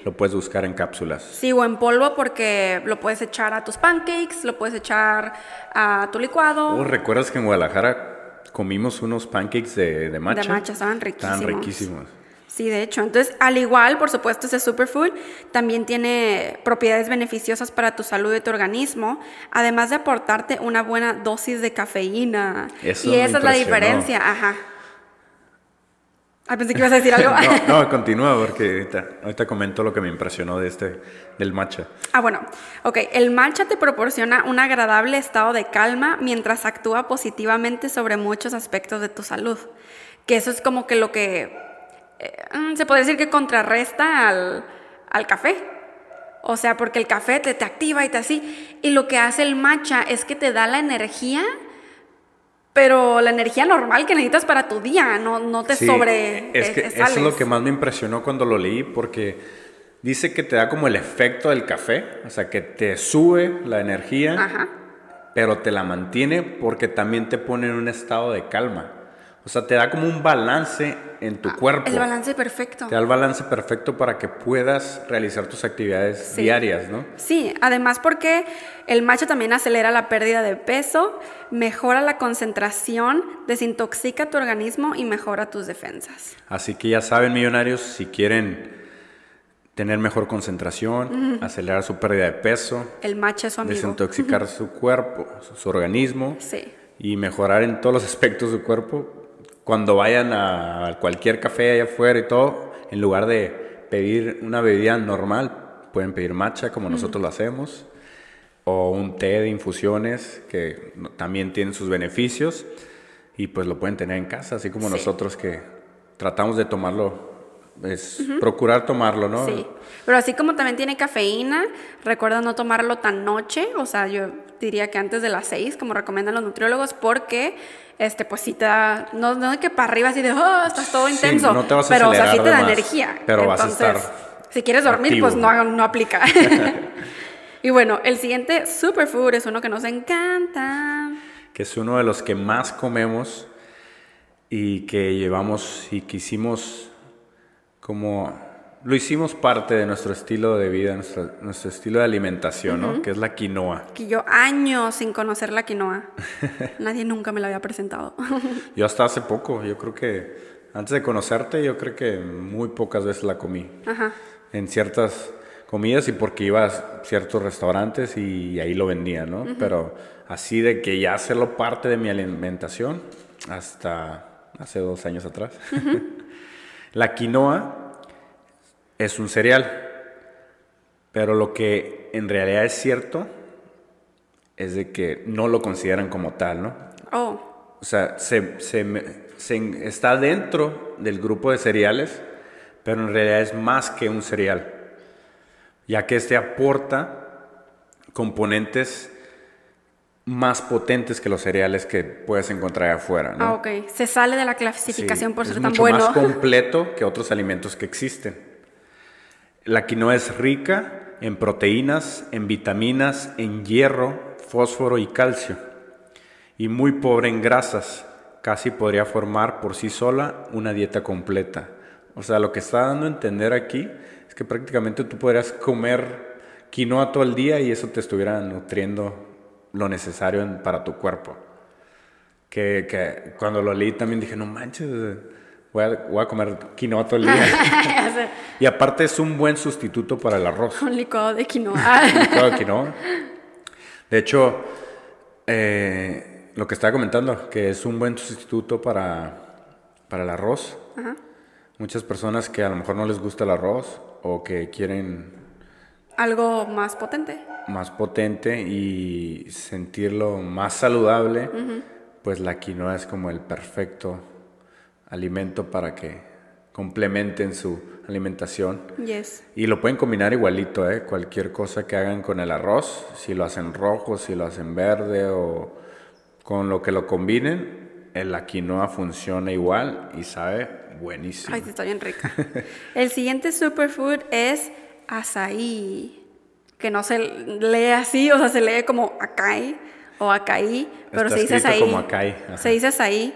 lo puedes buscar en cápsulas. Sí, o en polvo porque lo puedes echar a tus pancakes, lo puedes echar a tu licuado. Oh, ¿Recuerdas que en Guadalajara comimos unos pancakes de, de matcha? De matcha, estaban riquísimos. Estaban riquísimos. Sí, de hecho. Entonces, al igual, por supuesto, ese superfood también tiene propiedades beneficiosas para tu salud y tu organismo, además de aportarte una buena dosis de cafeína. Eso y esa es la diferencia, ajá. Ah, pensé que ibas a decir algo. (laughs) no, no, (laughs) continúa porque ahorita, comento lo que me impresionó de este, del matcha. Ah, bueno. Ok, el matcha te proporciona un agradable estado de calma mientras actúa positivamente sobre muchos aspectos de tu salud. Que eso es como que lo que eh, mm, se puede decir que contrarresta al, café. O sea, porque el café te, te, activa y te así. Y lo que hace el matcha es que te da la energía, pero la energía normal que necesitas para tu día, no, no te sobre. Es que eso es lo que más me impresionó cuando lo leí, porque dice que te da como el efecto del café, o sea, que te sube la energía, pero te la mantiene porque también te pone en un estado de calma. O sea, te da como un balance en tu ah, cuerpo. El balance perfecto. Te da el balance perfecto para que puedas realizar tus actividades diarias, ¿no? Sí, además porque el matcha también acelera la pérdida de peso, mejora la concentración, desintoxica tu organismo y mejora tus defensas. Así que ya saben, millonarios, si quieren tener mejor concentración, acelerar su pérdida de peso, el matcha es su amigo. Desintoxicar (laughs) su cuerpo, su, organismo. Sí. Y mejorar en todos los aspectos de su cuerpo, cuando vayan a cualquier café allá afuera y todo, en lugar de pedir una bebida normal, pueden pedir matcha como nosotros lo hacemos, o un té de infusiones que también tienen sus beneficios y pues lo pueden tener en casa, así como nosotros que tratamos de tomarlo es procurar tomarlo, ¿no? Sí, pero así como también tiene cafeína, recuerda no tomarlo tan noche, o sea, yo diría que antes de las 6, como recomiendan los nutriólogos, porque este, pues sí te da, no, no que para arriba así de, oh, estás todo intenso, no te vas a pero o sea, sí te da energía. Pero vas a estar Si quieres dormir, pues no, no aplica. (laughs) (laughs) y bueno, el siguiente superfood es uno que nos encanta. Que es uno de los que más comemos y que llevamos y quisimos como lo hicimos parte de nuestro estilo de vida, nuestro, nuestro estilo de alimentación, ¿no? Que es la quinoa. Que yo años sin conocer la quinoa. (laughs) Nadie nunca me la había presentado. (laughs) yo hasta hace poco, yo creo que antes de conocerte, yo creo que muy pocas veces la comí. Ajá. En ciertas comidas y porque iba a ciertos restaurantes y ahí lo vendían, ¿no? Pero así de que ya hacerlo parte de mi alimentación hasta hace dos años atrás. (laughs) la quinoa es un cereal. Pero lo que en realidad es cierto es de que no lo consideran como tal, ¿no? Oh. O sea, se, está dentro del grupo de cereales, pero en realidad es más que un cereal, ya que este aporta componentes más potentes que los cereales que puedes encontrar afuera. ¿no? Ah, ok. Se sale de la clasificación por ser tan bueno. Es mucho más completo que otros alimentos que existen. La quinoa es rica en proteínas, en vitaminas, en hierro, fósforo y calcio, y muy pobre en grasas. Casi podría formar por sí sola una dieta completa. O sea, lo que está dando a entender aquí Es que prácticamente tú podrías comer quinoa todo el día y eso te estuviera nutriendo lo necesario para tu cuerpo. Que, que cuando lo leí también dije, no manches, voy a, voy a comer quinoa todo el día. (laughs) Y aparte es un buen sustituto para el arroz. Un licuado de quinoa. (laughs) Licuado de quinoa. De hecho, eh, lo que estaba comentando, que es un buen sustituto para, para el arroz. Muchas personas que a lo mejor no les gusta el arroz o que quieren Algo más potente. más potente y sentirlo más saludable, pues la quinoa es como el perfecto alimento para que complementen su alimentación. Yes. Y lo pueden combinar igualito, ¿eh? Cualquier cosa que hagan con el arroz, si lo hacen rojo, si lo hacen verde o con lo que lo combinen, el- la quinoa funciona igual y sabe buenísimo. Ay, está bien rica. (laughs) El siguiente superfood es azaí, que no se lee así, o sea, se lee como acai o acaí, pero Está se dice azaí. como acai. Se dice azaí.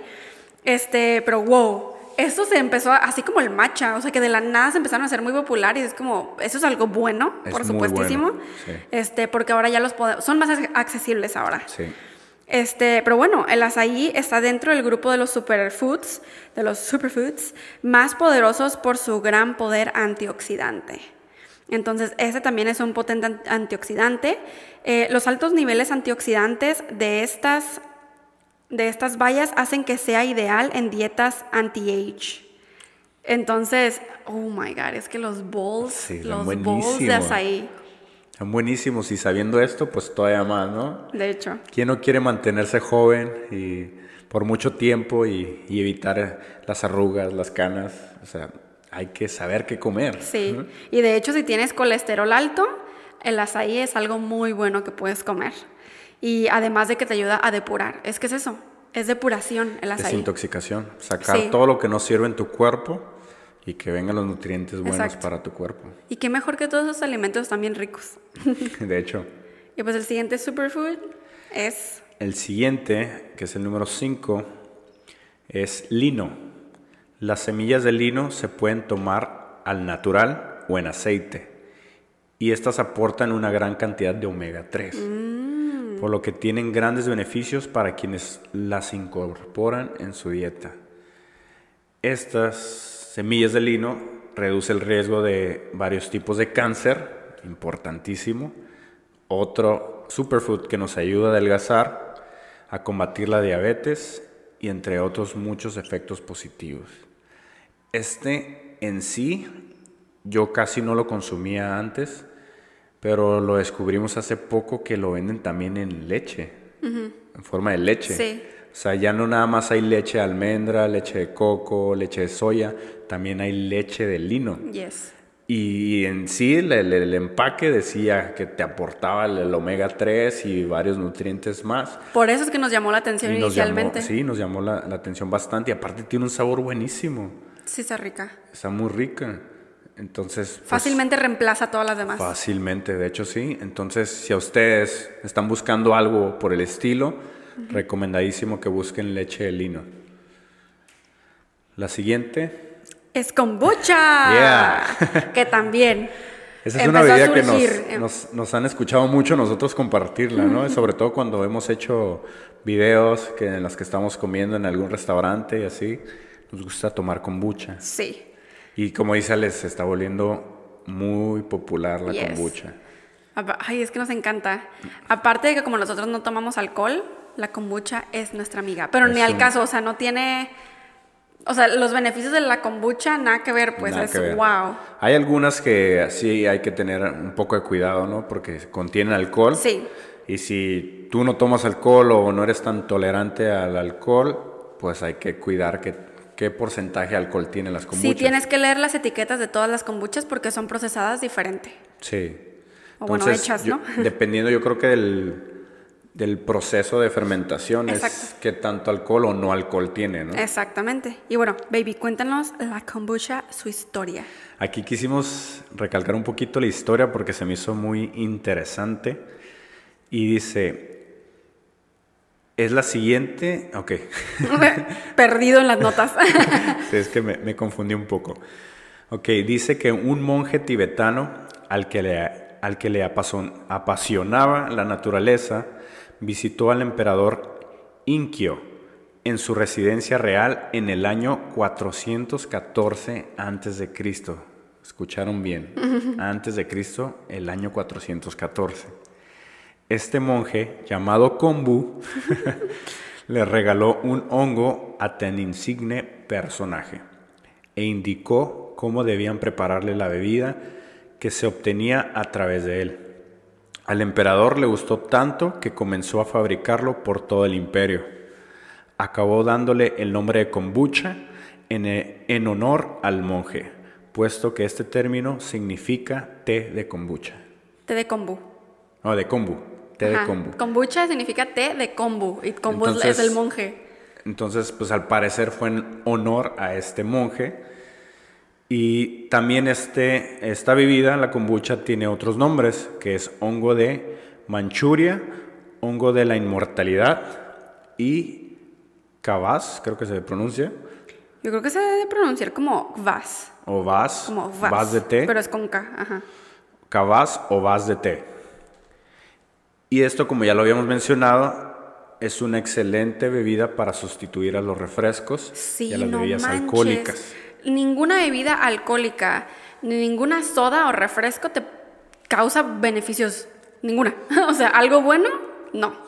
Este, pero wow, esto se empezó a- así como el matcha, o sea, que de la nada se empezaron a hacer muy populares, es como, eso es algo bueno, Es por supuestísimo. bueno, sí. Este, porque ahora ya los podemos, son más ac- accesibles ahora. Sí. Este, pero bueno, el azaí está dentro del grupo de los superfoods, de los superfoods más poderosos por su gran poder antioxidante. Entonces, este también es un potente an- antioxidante. Eh, los altos niveles antioxidantes de estas, de estas bayas hacen que sea ideal en dietas anti-age. Entonces, oh my god, es que los bowls, Sí, los bowls de azaí, Son buenísimos y sabiendo esto, pues todavía más, ¿no? de hecho. ¿Quién no quiere mantenerse joven y por mucho tiempo y, y evitar las arrugas, las canas? O sea, hay que saber qué comer. Sí, y de hecho si tienes colesterol alto, el azaí es algo muy bueno que puedes comer. Y además de que te ayuda a depurar, es que es eso, es depuración el azaí. Desintoxicación, sacar Sí. todo lo que no sirve en tu cuerpo y que vengan los nutrientes buenos Exacto. para tu cuerpo. Y qué mejor que todos esos alimentos bien ricos. (laughs) De hecho, Y pues el siguiente superfood es el siguiente, que es el número 5, es lino. Las semillas de lino se pueden tomar al natural o en aceite. Y estas aportan una gran cantidad de omega 3. Por lo que tienen grandes beneficios para quienes las incorporan en su dieta. Estas semillas de lino reducen el riesgo de varios tipos de cáncer, importantísimo. Otro superfood que nos ayuda a adelgazar, a combatir la diabetes y entre otros muchos efectos positivos. Este en sí yo casi no lo consumía antes, pero lo descubrimos hace poco que lo venden también en leche, en forma de leche. Sí. O sea, ya no nada más hay leche de almendra, leche de coco, leche de soya, también hay leche de lino. yes. Y en sí el, el- el empaque decía que te aportaba el, el omega 3 y varios nutrientes más. Por eso es que nos llamó la atención Y nos llamó, inicialmente. sí, nos llamó la, la atención bastante. Y aparte tiene un sabor buenísimo. Sí, está rica. Está muy rica. Entonces... pues, Fácilmente reemplaza a todas las demás. Fácilmente, de hecho sí. Entonces, si a ustedes están buscando algo por el estilo, recomendadísimo que busquen leche de lino. La siguiente, Es kombucha. (laughs) Yeah. que también. (laughs) esa es una bebida que nos, nos han escuchado mucho nosotros compartirla, ¿no? Sobre todo cuando hemos hecho videos que, en los que estamos comiendo en algún restaurante y así, nos gusta tomar kombucha. Sí. Y como dice Alex, se está volviendo muy popular la Yes. kombucha. Ay, es que nos encanta. Aparte de que como nosotros no tomamos alcohol, la kombucha es nuestra amiga. Pero Es ni al caso, o sea, no tiene... O sea, los beneficios de la kombucha, nada que ver, pues Nada es que ver. wow. Hay algunas que sí hay que tener un poco de cuidado, ¿no? Porque contienen alcohol. Sí. Y si tú no tomas alcohol o no eres tan tolerante al alcohol, pues hay que cuidar qué, qué porcentaje de alcohol tienen las kombuchas. Sí, tienes que leer las etiquetas de todas las kombuchas porque son procesadas diferente. Sí. O bueno, hechas, yo- ¿no? (laughs) dependiendo, yo creo que del, del proceso de fermentación es Exacto. qué tanto alcohol o no alcohol tiene, ¿no? Exactamente. Y bueno, baby, cuéntanos la kombucha, su historia. Aquí quisimos recalcar un poquito la historia porque se me hizo muy interesante. Y dice, es la siguiente, ok, (laughs) Perdido en las notas. (laughs) Sí, es que me, me confundí un poco. Ok, dice que un monje tibetano al que le, al que le apasionaba la naturaleza visitó al emperador Inkyo en su residencia real en el año 414 a.C. Escucharon bien, (laughs) antes de Cristo, el año 414. Este monje, llamado Kombu, (laughs) le regaló un hongo a tan insigne personaje e indicó cómo debían prepararle la bebida que se obtenía a través de él. Al emperador le gustó tanto que comenzó a fabricarlo por todo el imperio. Acabó dándole el nombre de kombucha en, en honor al monje, puesto que este término significa té de kombucha. Té de kombu. No, de kombu. Té de kombu. Kombucha significa té de kombu y kombu es el monje. Entonces, pues al parecer fue en honor a este monje. Y también este, esta bebida, la kombucha, tiene otros nombres, que es hongo de Manchuria, hongo de la inmortalidad y kvass, creo que se pronuncia. Yo creo que se debe pronunciar como vas. O vas. Como vas. de té. Pero es con K, ajá. Kvass o vas de té. Y esto, como ya lo habíamos mencionado, es una excelente bebida para sustituir a los refrescos y a las bebidas alcohólicas. Ninguna bebida alcohólica, ninguna soda o refresco te causa beneficios. Ninguna. (laughs) o sea, algo bueno, no.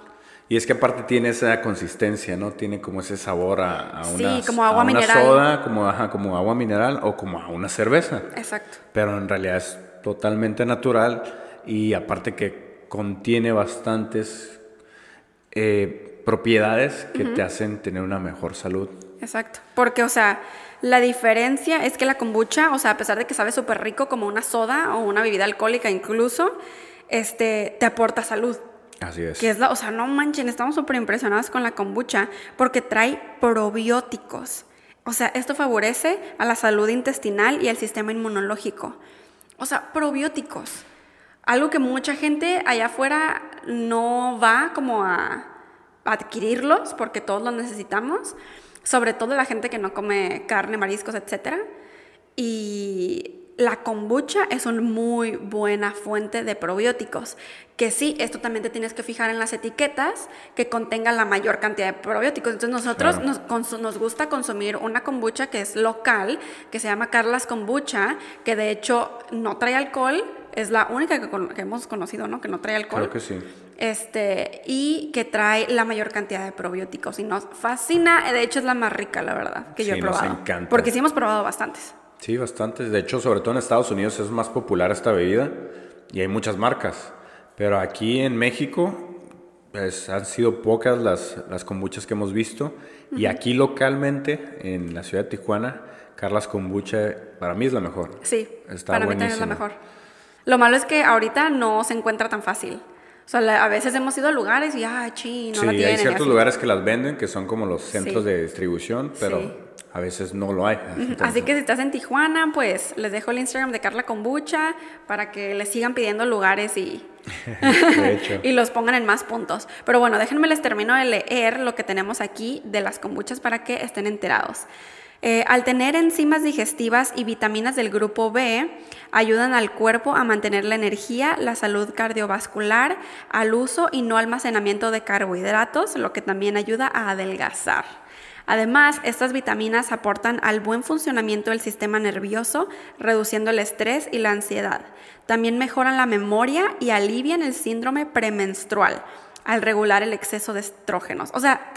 Y es que aparte tiene esa consistencia, ¿no? Tiene como ese sabor a, una, como agua a una soda, como, como agua mineral o como a una cerveza. Exacto. Pero en realidad es totalmente natural y aparte que contiene bastantes eh, propiedades que te hacen tener una mejor salud. Exacto. Porque, o sea, la diferencia es que la kombucha, o sea, a pesar de que sabe súper rico como una soda o una bebida alcohólica incluso, este, te aporta salud. Así es. Que es la, o sea, no manchen, estamos súper impresionados con la kombucha porque trae probióticos. O sea, esto favorece a la salud intestinal y al sistema inmunológico. O sea, probióticos. Algo que mucha gente allá afuera no va como a adquirirlos porque todos los necesitamos, sobre todo la gente que no come carne, mariscos, etc. Y la kombucha es una muy buena fuente de probióticos. Que sí, esto también te tienes que fijar en las etiquetas que contenga la mayor cantidad de probióticos. Entonces nosotros nos, gusta consumir una kombucha que es local, que se llama Carlas Kombucha, que de hecho no trae alcohol, es la única que, hemos conocido, ¿no? Que no trae alcohol. Creo que sí. Este, y que trae la mayor cantidad de probióticos. Y nos fascina, de hecho es la más rica, la verdad, que yo he probado. Nos encanta. Porque sí hemos probado bastantes. Sí, bastantes. De hecho, sobre todo en Estados Unidos es más popular esta bebida y hay muchas marcas. Pero aquí en México pues, han sido pocas las, las kombuchas que hemos visto. Y aquí localmente, en la ciudad de Tijuana, Carlas Kombucha para mí es la mejor. Sí, Está para mí también es la mejor. Lo malo es que ahorita no se encuentra tan fácil. O sea, a veces hemos ido a lugares y, ah, chi, no la tienen. hay ciertos lugares que las venden, que son como los centros de distribución, pero a veces no lo hay. Así que si estás en Tijuana, pues les dejo el Instagram de Carla Kombucha para que les sigan pidiendo lugares y, (laughs) (laughs) y los pongan en más puntos. Pero bueno, déjenme les termino de leer lo que tenemos aquí de las kombuchas para que estén enterados. Eh, al tener enzimas digestivas y vitaminas del grupo B, ayudan al cuerpo a mantener la energía, la salud cardiovascular, al uso y no almacenamiento de carbohidratos, lo que también ayuda a adelgazar. Además, estas vitaminas aportan al buen funcionamiento del sistema nervioso, reduciendo el estrés y la ansiedad. También mejoran la memoria y alivian el síndrome premenstrual al regular el exceso de estrógenos. O sea,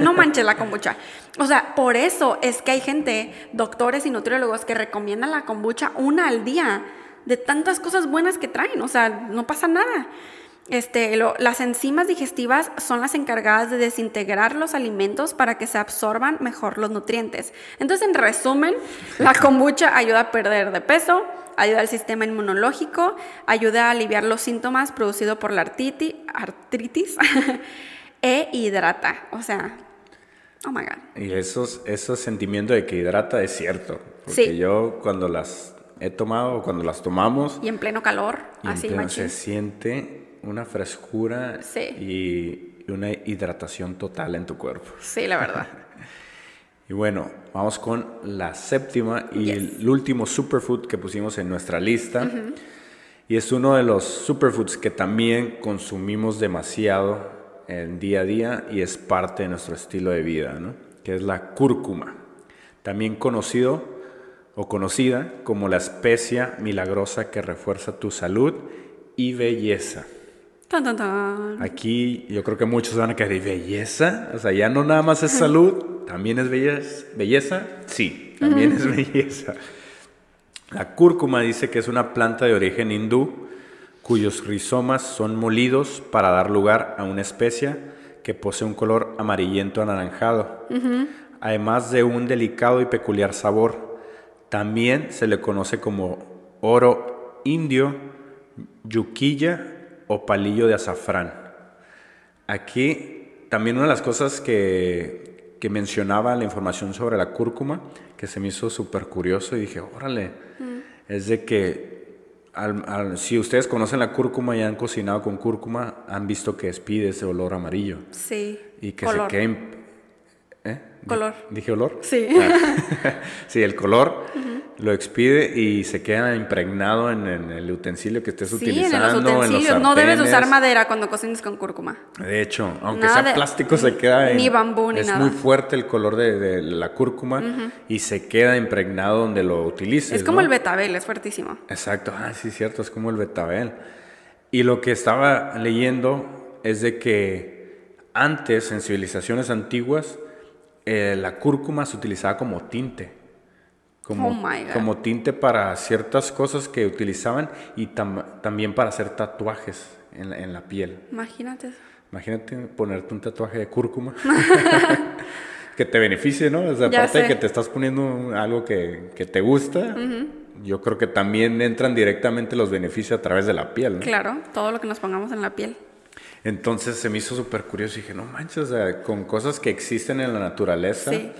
no manches la kombucha. O sea, por eso es que hay gente, doctores y nutriólogos, que recomiendan la kombucha una al día de tantas cosas buenas que traen. O sea, no pasa nada. Este, las enzimas digestivas son las encargadas de desintegrar los alimentos para que se absorban mejor los nutrientes. Entonces, en resumen, la (laughs) kombucha ayuda a perder de peso, ayuda al sistema inmunológico, ayuda a aliviar los síntomas producidos por la artritis, artritis (laughs) e hidrata. O sea, oh my God. Y esos, esos sentimientos de que hidrata es cierto. Porque yo cuando las he tomado o cuando las tomamos. Y en pleno calor, así Se siente una frescura y una hidratación total en tu cuerpo. Sí, la verdad. (laughs) Y bueno, vamos con la séptima y el último superfood que pusimos en nuestra lista. Y es uno de los superfoods que también consumimos demasiado en día a día y es parte de nuestro estilo de vida, ¿no? que es la cúrcuma, también conocido o conocida como la especia milagrosa que refuerza tu salud y belleza. Aquí yo creo que muchos van a quedar, belleza? O sea, ya no nada más es salud, también es belleza. ¿Belleza? Sí, también es belleza. La cúrcuma dice que es una planta de origen hindú cuyos rizomas son molidos para dar lugar a una especia que posee un color amarillento anaranjado, además de un delicado y peculiar sabor. También se le conoce como oro indio, yuquilla o palillo de azafrán. Aquí también una de las cosas que, que mencionaba la información sobre la cúrcuma, que se me hizo súper curioso y dije, órale, mm. es de que si ustedes conocen la cúrcuma y han cocinado con cúrcuma, han visto que despide ese olor amarillo. Sí. Y que se quede... ¿eh? Color. ¿Dije olor? Sí. Ah. (laughs) sí, el color lo expide y se queda impregnado en, el utensilio que estés utilizando. En los utensilios. no debes usar madera cuando cocines con cúrcuma. De hecho, aunque sea plástico, se queda. En, ni bambú ni nada. Es muy fuerte el color de, la cúrcuma y se queda impregnado donde lo utilices. Es como el betabel, es fuertísimo. Exacto, ah, sí, cierto, es como el betabel. Y lo que estaba leyendo es de que antes, en civilizaciones antiguas, eh, la cúrcuma se utilizaba como tinte como, oh como tinte para ciertas cosas que utilizaban y también para hacer tatuajes en la, piel. Imagínate. Imagínate ponerte un tatuaje de cúrcuma. (laughs) (laughs) que te beneficie, ¿no? O sea, aparte de que te estás poniendo algo que, te gusta, yo creo que también entran directamente los beneficios a través de la piel, ¿no? Claro, todo lo que nos pongamos en la piel. Entonces se me hizo súper curioso y dije, no manches, o sea, con cosas que existen en la naturaleza. Sí.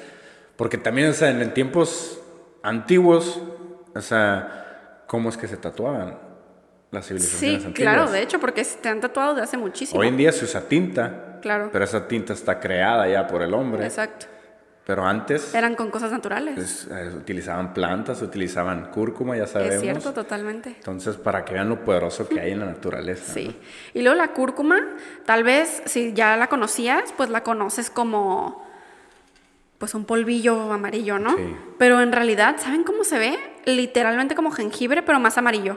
Porque también, o sea, en tiempos antiguos, o sea, ¿cómo es que se tatuaban las civilizaciones sí, claro, de hecho, porque te han tatuado de hace muchísimo. Hoy en día se usa tinta. Claro. Pero esa tinta está creada ya por el hombre. Exacto. Pero antes... Eran con cosas naturales. Eh, utilizaban plantas, utilizaban cúrcuma, ya sabemos. Es cierto, totalmente. Entonces, para que vean lo poderoso que hay en la naturaleza. Sí. Y luego la cúrcuma, tal vez si ya la conocías, pues la conoces como pues un polvillo amarillo, ¿no? Sí. Pero en realidad, ¿saben cómo se ve? Literalmente como jengibre, pero más amarillo.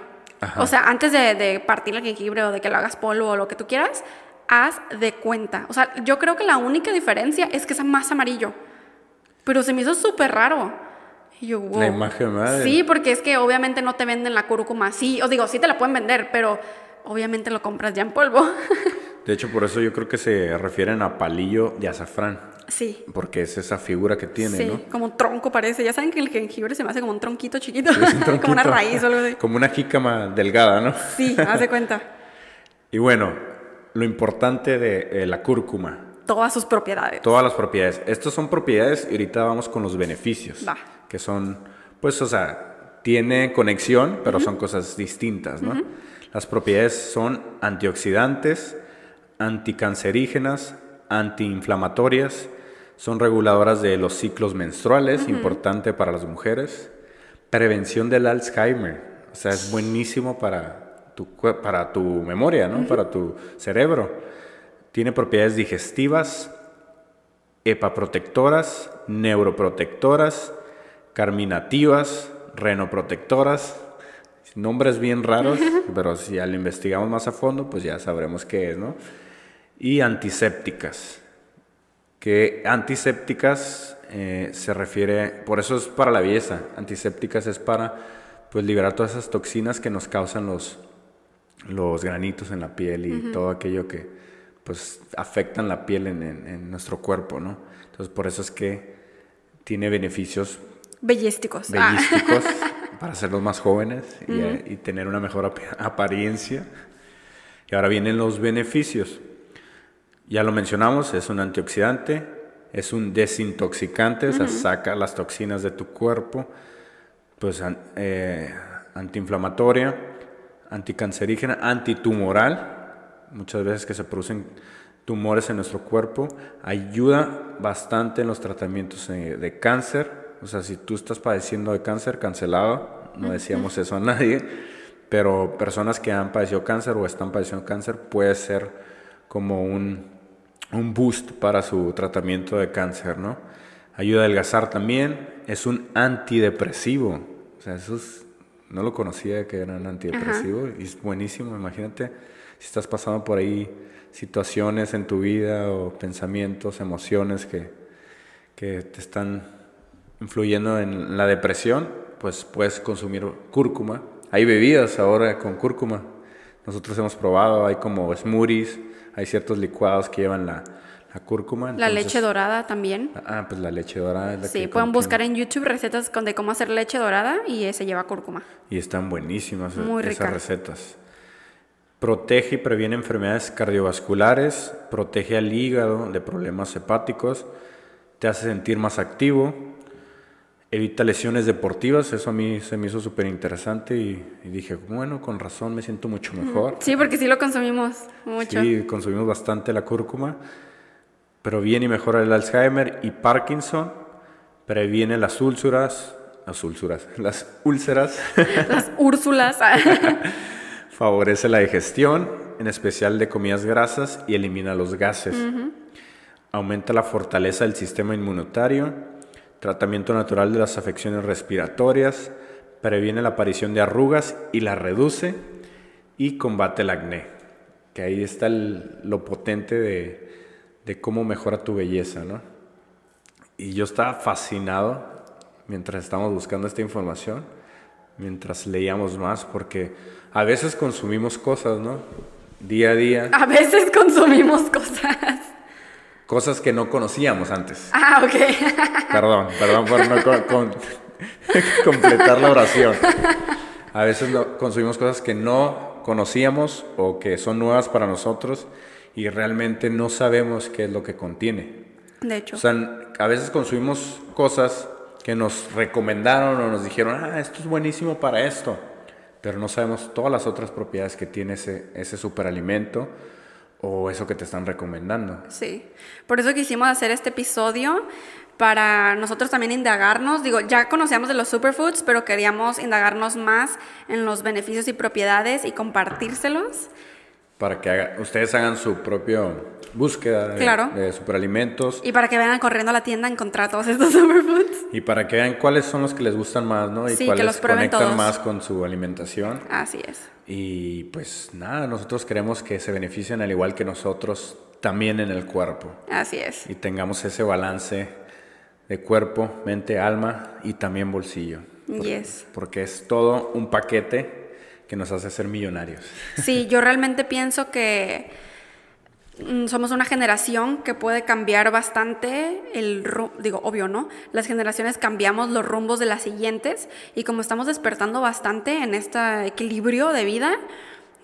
O sea, antes de, partir el jengibre o de que lo hagas polvo o lo que tú quieras, haz de cuenta. O sea, yo creo que la única diferencia es que es más amarillo. Pero se me hizo súper raro. Y yo, wow. La imagen madre. Sí, porque es que obviamente no te venden la cúrcuma así. Os digo, sí te la pueden vender, pero obviamente lo compras ya en polvo. (laughs) De hecho, por eso yo creo que se refieren a palillo de azafrán. Sí. Porque es esa figura que tiene, sí, como un tronco parece. Ya saben que el jengibre se me hace como un tronquito chiquito. (laughs) como una raíz o algo así. (laughs) Como una jícama delgada, ¿no? Sí, haz de cuenta. y bueno, lo importante de la cúrcuma. Todas sus propiedades. Todas las propiedades. Estas son propiedades y ahorita vamos con los beneficios. Va. Que son, pues, o sea, tiene conexión, pero son cosas distintas, ¿no? Las propiedades son antioxidantes, anticancerígenas, antiinflamatorias, son reguladoras de los ciclos menstruales, importante para las mujeres. Prevención del Alzheimer, o sea, es buenísimo para tu, para tu memoria, ¿no? Para tu cerebro. Tiene propiedades digestivas, hepaprotectoras, neuroprotectoras, carminativas, renoprotectoras. Nombres bien raros, (laughs) pero si ya lo investigamos más a fondo, pues ya sabremos qué es, ¿no? Y antisépticas que antisépticas eh, se refiere, por eso es para la belleza, antisépticas es para pues liberar todas esas toxinas que nos causan los, los granitos en la piel y todo aquello que pues afectan la piel en, nuestro cuerpo, ¿no? Entonces por eso es que tiene beneficios bellísticos, bellísticos (laughs) para hacerlos más jóvenes y, y tener una mejor apariencia. Y ahora vienen los beneficios. Ya lo mencionamos, es un antioxidante, es un desintoxicante, o sea, saca las toxinas de tu cuerpo, pues eh, antiinflamatoria, anticancerígena, antitumoral, muchas veces que se producen tumores en nuestro cuerpo, ayuda bastante en los tratamientos eh, de cáncer. O sea, si tú estás padeciendo de cáncer, cancelado, no decíamos eso a nadie, pero personas que han padecido cáncer o están padeciendo cáncer puede ser como un, un boost para su tratamiento de cáncer, ¿no? Ayuda a adelgazar también, es un antidepresivo, o sea, eso no lo conocía que era un antidepresivo y es buenísimo, imagínate si estás pasando por ahí situaciones en tu vida o pensamientos, emociones que, que te están influyendo en la depresión, pues puedes consumir cúrcuma. Hay bebidas ahora con cúrcuma. Nosotros hemos probado, hay como smoothies, hay ciertos licuados que llevan la, la cúrcuma. la leche dorada también. Ah, pues la leche dorada es la Sí, pueden buscar en YouTube recetas de cómo hacer leche dorada y se lleva cúrcuma. Y están buenísimas esas recetas. Protege y previene enfermedades cardiovasculares, protege al hígado de problemas hepáticos, te hace sentir más activo, evita lesiones deportivas, eso a mí se me hizo súper interesante y, dije, bueno, con razón me siento mucho mejor. Sí, porque sí lo consumimos mucho. Sí, consumimos bastante la cúrcuma, pero viene y mejora el Alzheimer y Parkinson, previene las úlceras, las úlceras, (laughs) las úlceras. Las úrsulas. (laughs) Favorece la digestión, en especial de comidas grasas, y elimina los gases. Aumenta la fortaleza del sistema inmunitario, tratamiento natural de las afecciones respiratorias, previene la aparición de arrugas y la reduce, y combate el acné. Que ahí está lo potente de, de cómo mejora tu belleza, ¿no? Y yo estaba fascinado mientras estábamos buscando esta información, mientras leíamos más, porque a veces consumimos cosas, ¿no? Día a día. A veces consumimos cosas. Cosas que no conocíamos antes. Ah, ok. Perdón, perdón por no (laughs) completar la oración. A veces consumimos cosas que no conocíamos o que son nuevas para nosotros y realmente no sabemos qué es lo que contiene. De hecho. O sea, a veces consumimos cosas que nos recomendaron o nos dijeron, ah, esto es buenísimo para esto pero no sabemos todas las otras propiedades que tiene ese, ese superalimento o eso que te están recomendando. Sí, por eso quisimos hacer este episodio para nosotros también indagarnos. Digo, ya conocíamos de los superfoods, pero queríamos indagarnos más en los beneficios y propiedades y compartírselos. Para que ustedes hagan su propia búsqueda de, superalimentos. Y para que vayan corriendo a la tienda a encontrar todos estos (laughs) superfoods. Y para que vean cuáles son los que les gustan más, ¿no? Y cuáles conectan más con su alimentación. Así es. Y pues nada, nosotros queremos que se beneficien al igual que nosotros también en el cuerpo. Así es. Y tengamos ese balance de cuerpo, mente, alma y también bolsillo. yes. Porque es todo un paquete que nos hace ser millonarios. Sí, yo realmente pienso que mm, somos una generación que puede cambiar bastante el digo obvio no las generaciones cambiamos los rumbos de las siguientes y como estamos despertando bastante en este equilibrio de vida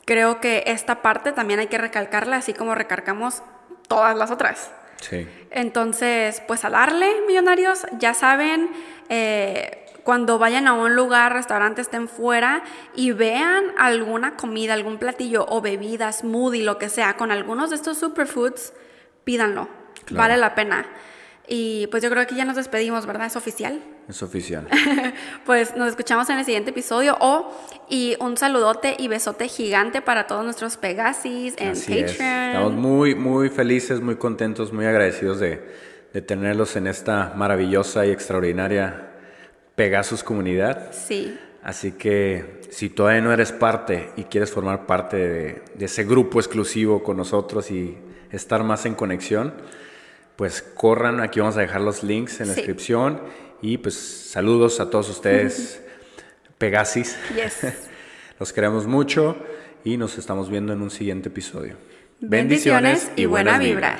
creo que esta parte también hay que recalcarla así como recargamos todas las otras. Sí. Entonces pues a darle millonarios ya saben eh, cuando vayan a un lugar, restaurante, estén fuera y vean alguna comida, algún platillo o bebida, smoothie, lo que sea, con algunos de estos superfoods, pídanlo. Vale la pena. Y pues yo creo que ya nos despedimos, ¿verdad? ¿Es oficial? Es oficial. (laughs) pues nos escuchamos en el siguiente episodio. Oh, y un saludote y besote gigante para todos nuestros Pegasis en Patreon. Estamos muy, muy felices, muy contentos, muy agradecidos de, de tenerlos en esta maravillosa y extraordinaria Pegasus Comunidad. Sí. Así que si todavía no eres parte y quieres formar parte de, ese grupo exclusivo con nosotros y estar más en conexión, pues corran, aquí vamos a dejar los links en la descripción y pues saludos a todos ustedes, Pegasis. Yes. (laughs) los queremos mucho y nos estamos viendo en un siguiente episodio. Bendiciones, y, buena vibra.